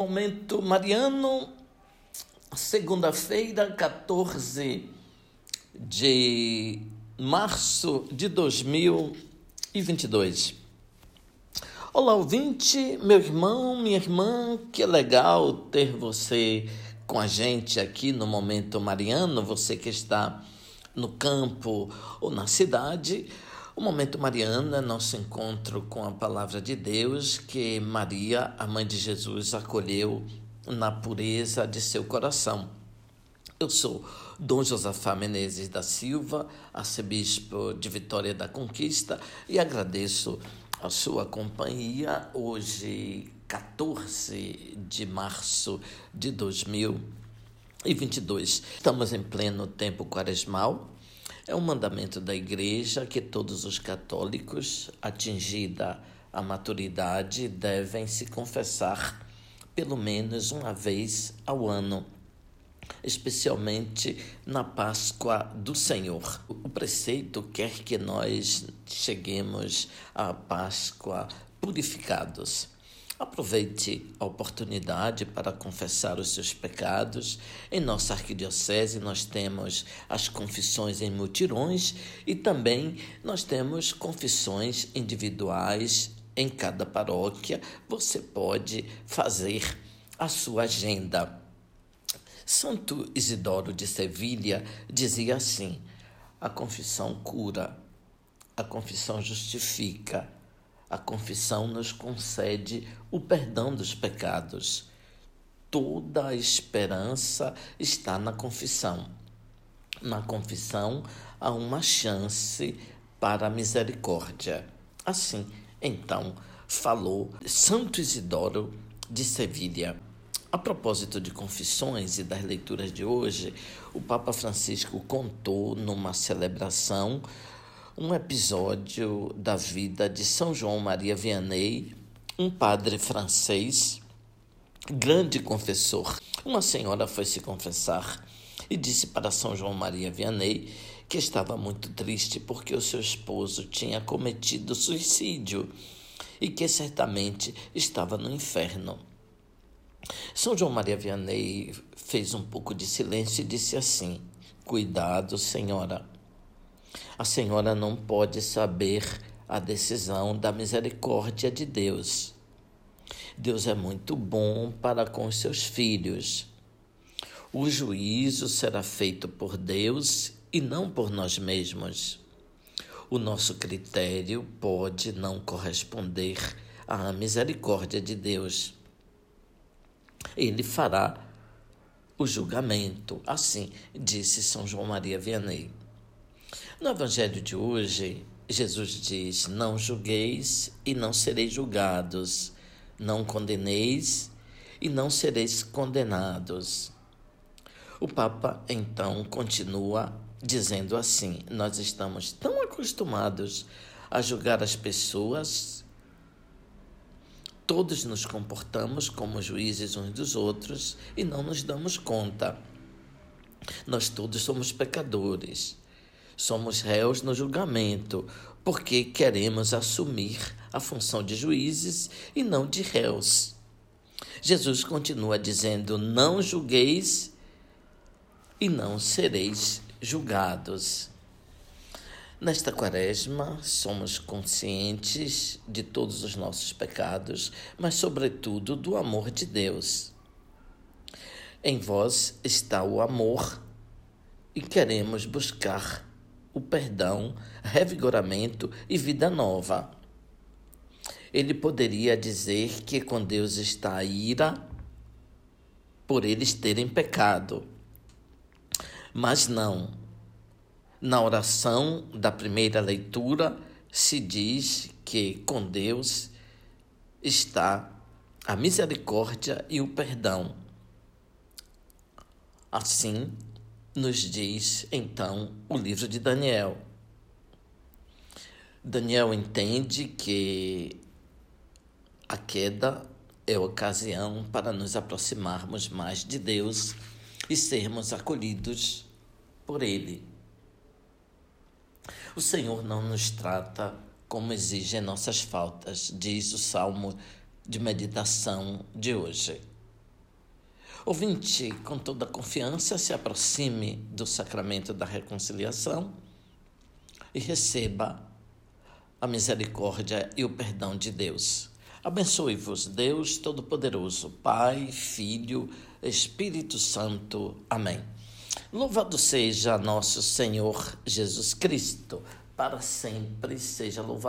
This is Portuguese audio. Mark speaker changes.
Speaker 1: Momento Mariano, segunda-feira, 14 de março de 2022. Olá, ouvinte, meu irmão, minha irmã, que legal ter você com a gente aqui no Momento Mariano, você que está no campo ou na cidade. O Momento Mariana nosso encontro com a palavra de Deus que Maria, a mãe de Jesus, acolheu na pureza de seu coração. Eu sou Dom Josafá Menezes da Silva, arcebispo de Vitória da Conquista, e agradeço a sua companhia hoje, 14 de março de 2022. Estamos em pleno tempo quaresmal é um mandamento da Igreja que todos os católicos, atingida a maturidade, devem se confessar pelo menos uma vez ao ano, especialmente na Páscoa do Senhor. O preceito quer que nós cheguemos à Páscoa purificados. Aproveite a oportunidade para confessar os seus pecados. Em nossa arquidiocese nós temos as confissões em mutirões e também nós temos confissões individuais em cada paróquia. Você pode fazer a sua agenda. Santo Isidoro de Sevilha dizia assim: a confissão cura, a confissão justifica a confissão nos concede o perdão dos pecados. Toda a esperança está na confissão. Na confissão há uma chance para a misericórdia. Assim, então, falou Santo Isidoro de Sevilha. A propósito de confissões e das leituras de hoje, o Papa Francisco contou numa celebração um episódio da vida de São João Maria Vianney, um padre francês, grande confessor. Uma senhora foi se confessar e disse para São João Maria Vianney que estava muito triste porque o seu esposo tinha cometido suicídio e que certamente estava no inferno. São João Maria Vianney fez um pouco de silêncio e disse assim: Cuidado, senhora. A senhora não pode saber a decisão da misericórdia de Deus. Deus é muito bom para com os seus filhos. O juízo será feito por Deus e não por nós mesmos. O nosso critério pode não corresponder à misericórdia de Deus. Ele fará o julgamento, assim disse São João Maria Vianney. No Evangelho de hoje, Jesus diz: Não julgueis e não sereis julgados, não condeneis e não sereis condenados. O Papa então continua dizendo assim: Nós estamos tão acostumados a julgar as pessoas, todos nos comportamos como juízes uns dos outros e não nos damos conta. Nós todos somos pecadores. Somos réus no julgamento, porque queremos assumir a função de juízes e não de réus. Jesus continua dizendo: Não julgueis e não sereis julgados. Nesta quaresma, somos conscientes de todos os nossos pecados, mas, sobretudo, do amor de Deus. Em vós está o amor e queremos buscar o perdão, revigoramento e vida nova. Ele poderia dizer que com Deus está a ira por eles terem pecado. Mas não. Na oração da primeira leitura se diz que com Deus está a misericórdia e o perdão. Assim, nos diz então o livro de Daniel. Daniel entende que a queda é ocasião para nos aproximarmos mais de Deus e sermos acolhidos por Ele. O Senhor não nos trata como exigem nossas faltas, diz o salmo de meditação de hoje. Ouvinte, com toda confiança, se aproxime do sacramento da reconciliação e receba a misericórdia e o perdão de Deus. Abençoe-vos, Deus Todo-Poderoso, Pai, Filho, Espírito Santo. Amém. Louvado seja nosso Senhor Jesus Cristo, para sempre seja louvado.